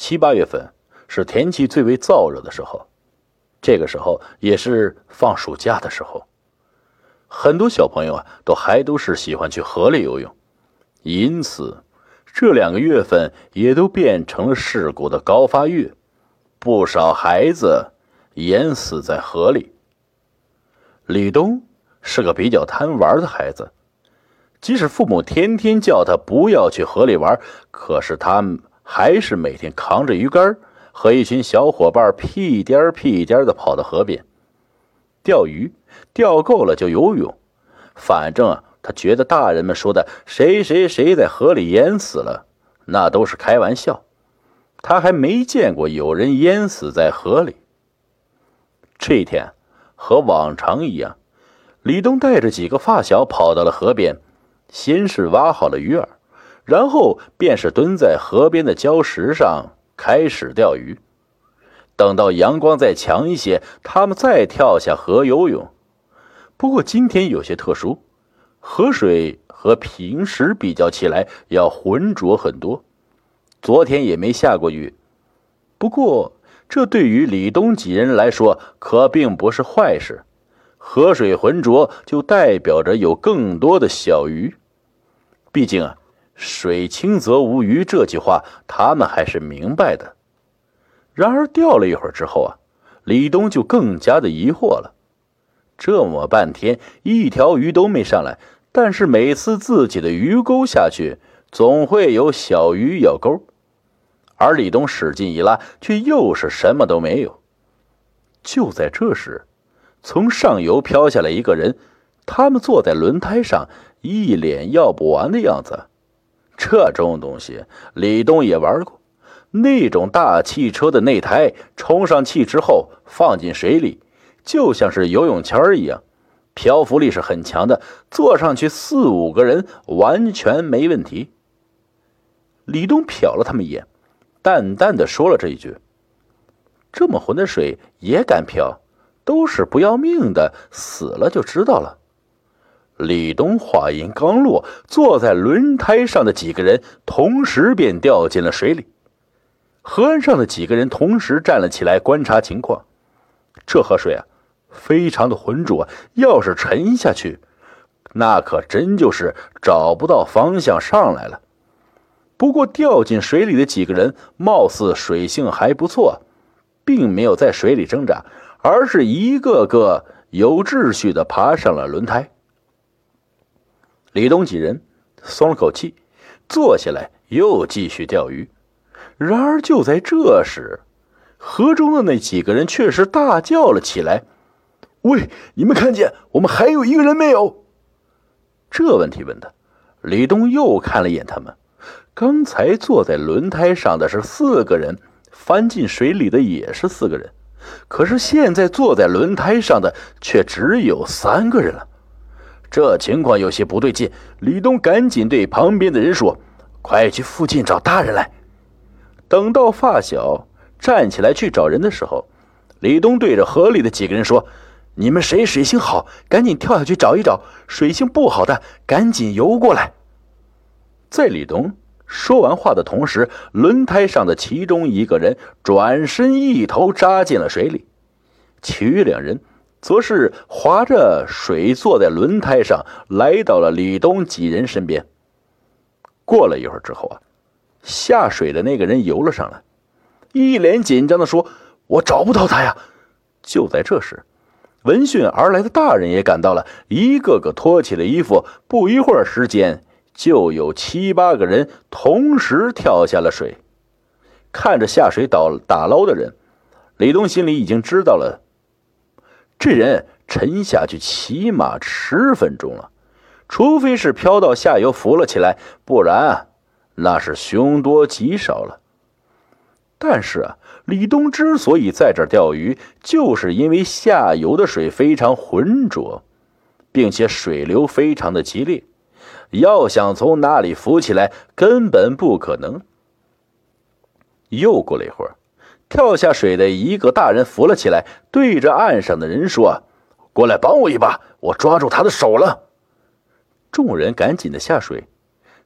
七八月份是天气最为燥热的时候，这个时候也是放暑假的时候，很多小朋友啊都还都是喜欢去河里游泳，因此这两个月份也都变成了事故的高发月，不少孩子淹死在河里。李东是个比较贪玩的孩子。即使父母天天叫他不要去河里玩，可是他还是每天扛着鱼竿，和一群小伙伴屁颠屁颠的跑到河边钓鱼，钓够了就游泳。反正啊，他觉得大人们说的谁谁谁在河里淹死了，那都是开玩笑。他还没见过有人淹死在河里。这一天和往常一样，李东带着几个发小跑到了河边。先是挖好了鱼饵，然后便是蹲在河边的礁石上开始钓鱼。等到阳光再强一些，他们再跳下河游泳。不过今天有些特殊，河水和平时比较起来要浑浊很多。昨天也没下过雨，不过这对于李东几人来说可并不是坏事。河水浑浊就代表着有更多的小鱼。毕竟啊，“水清则无鱼”这句话，他们还是明白的。然而钓了一会儿之后啊，李东就更加的疑惑了。这么半天，一条鱼都没上来，但是每次自己的鱼钩下去，总会有小鱼咬钩，而李东使劲一拉，却又是什么都没有。就在这时，从上游飘下来一个人，他们坐在轮胎上。一脸要不完的样子，这种东西李东也玩过。那种大汽车的内胎充上气之后放进水里，就像是游泳圈一样，漂浮力是很强的，坐上去四五个人完全没问题。李东瞟了他们一眼，淡淡的说了这一句：“这么浑的水也敢漂，都是不要命的，死了就知道了。”李东话音刚落，坐在轮胎上的几个人同时便掉进了水里。河岸上的几个人同时站了起来观察情况。这河水啊，非常的浑浊，要是沉下去，那可真就是找不到方向上来了。不过掉进水里的几个人貌似水性还不错，并没有在水里挣扎，而是一个个有秩序的爬上了轮胎。李东几人松了口气，坐下来又继续钓鱼。然而就在这时，河中的那几个人却是大叫了起来：“喂，你们看见我们还有一个人没有？”这问题问的，李东又看了一眼他们。刚才坐在轮胎上的是四个人，翻进水里的也是四个人，可是现在坐在轮胎上的却只有三个人了。这情况有些不对劲，李东赶紧对旁边的人说：“快去附近找大人来。”等到发小站起来去找人的时候，李东对着河里的几个人说：“你们谁水性好，赶紧跳下去找一找；水性不好的，赶紧游过来。”在李东说完话的同时，轮胎上的其中一个人转身一头扎进了水里，其余两人。则是划着水坐在轮胎上，来到了李东几人身边。过了一会儿之后啊，下水的那个人游了上来，一脸紧张的说：“我找不到他呀！”就在这时，闻讯而来的大人也赶到了，一个个脱起了衣服。不一会儿时间，就有七八个人同时跳下了水。看着下水打打捞的人，李东心里已经知道了。这人沉下去起码十分钟了，除非是漂到下游浮了起来，不然啊那是凶多吉少了。但是啊，李东之所以在这儿钓鱼，就是因为下游的水非常浑浊，并且水流非常的激烈，要想从那里浮起来根本不可能。又过了一会儿。跳下水的一个大人扶了起来，对着岸上的人说：“过来帮我一把，我抓住他的手了。”众人赶紧的下水，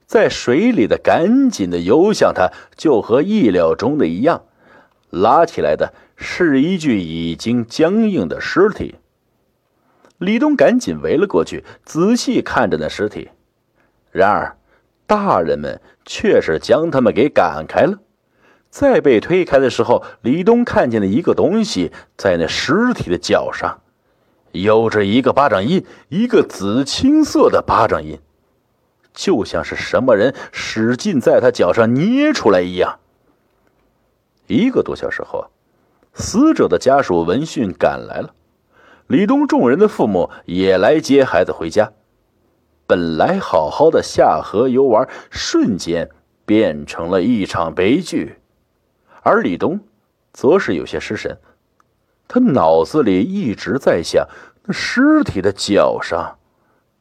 在水里的赶紧的游向他，就和意料中的一样，拉起来的是一具已经僵硬的尸体。李东赶紧围了过去，仔细看着那尸体。然而，大人们却是将他们给赶开了。在被推开的时候，李东看见了一个东西在那尸体的脚上，有着一个巴掌印，一个紫青色的巴掌印。就像是什么人使劲在他脚上捏出来一样。一个多小时后，死者的家属闻讯赶来了，李东众人的父母也来接孩子回家。本来好好的下河游玩，瞬间变成了一场悲剧。而李东，则是有些失神，他脑子里一直在想，那尸体的脚上。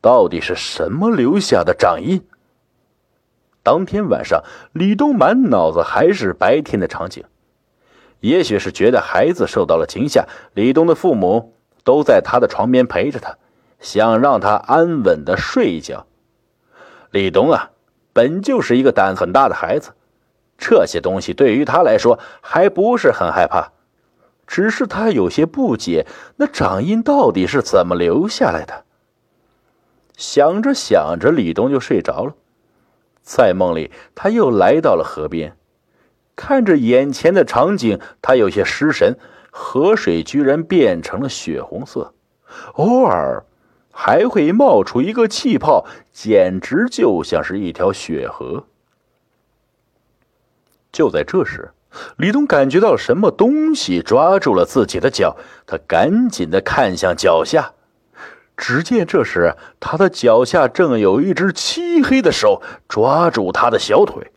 到底是什么留下的掌印？当天晚上，李东满脑子还是白天的场景。也许是觉得孩子受到了惊吓，李东的父母都在他的床边陪着他，想让他安稳的睡一觉。李东啊，本就是一个胆很大的孩子，这些东西对于他来说还不是很害怕，只是他有些不解，那掌印到底是怎么留下来的？想着想着，李东就睡着了。在梦里，他又来到了河边，看着眼前的场景，他有些失神。河水居然变成了血红色，偶尔还会冒出一个气泡，简直就像是一条血河。就在这时，李东感觉到什么东西抓住了自己的脚，他赶紧的看向脚下。只见这时，他的脚下正有一只漆黑的手抓住他的小腿，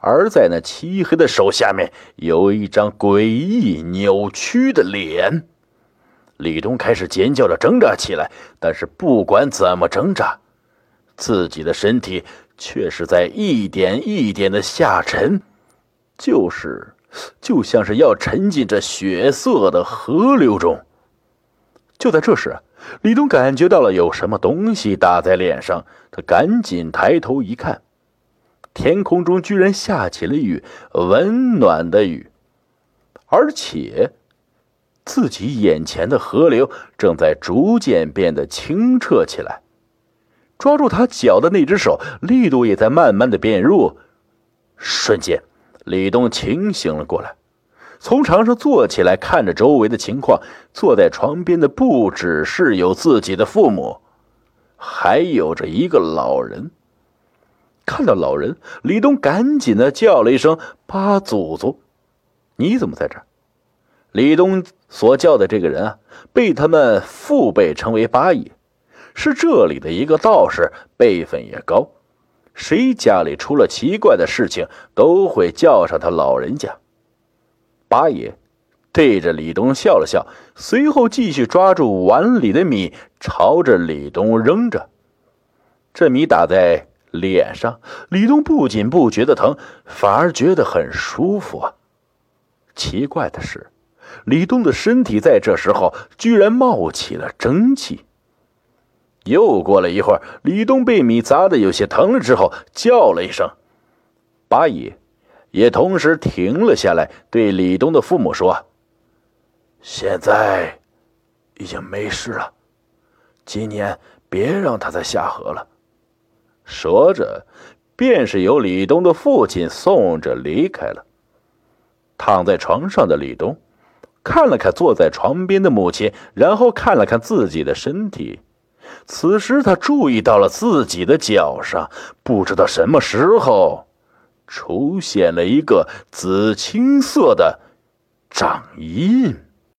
而在那漆黑的手下面有一张诡异扭曲的脸。李东开始尖叫着挣扎起来，但是不管怎么挣扎，自己的身体却是在一点一点的下沉，就是，就像是要沉浸这血色的河流中。就在这时。李东感觉到了有什么东西打在脸上，他赶紧抬头一看，天空中居然下起了雨，温暖的雨，而且自己眼前的河流正在逐渐变得清澈起来。抓住他脚的那只手力度也在慢慢的变弱，瞬间，李东清醒了过来。从床上坐起来，看着周围的情况。坐在床边的不只是有自己的父母，还有着一个老人。看到老人，李东赶紧的叫了一声：“八祖祖，你怎么在这？”李东所叫的这个人啊，被他们父辈称为八爷，是这里的一个道士，辈分也高。谁家里出了奇怪的事情，都会叫上他老人家。八爷对着李东笑了笑，随后继续抓住碗里的米，朝着李东扔着。这米打在脸上，李东不仅不觉得疼，反而觉得很舒服啊！奇怪的是，李东的身体在这时候居然冒起了蒸汽。又过了一会儿，李东被米砸得有些疼了之后，叫了一声：“八爷。”也同时停了下来，对李东的父母说：“现在已经没事了，今年别让他再下河了。”说着，便是由李东的父亲送着离开了。躺在床上的李东看了看坐在床边的母亲，然后看了看自己的身体。此时，他注意到了自己的脚上，不知道什么时候。出现了一个紫青色的掌印。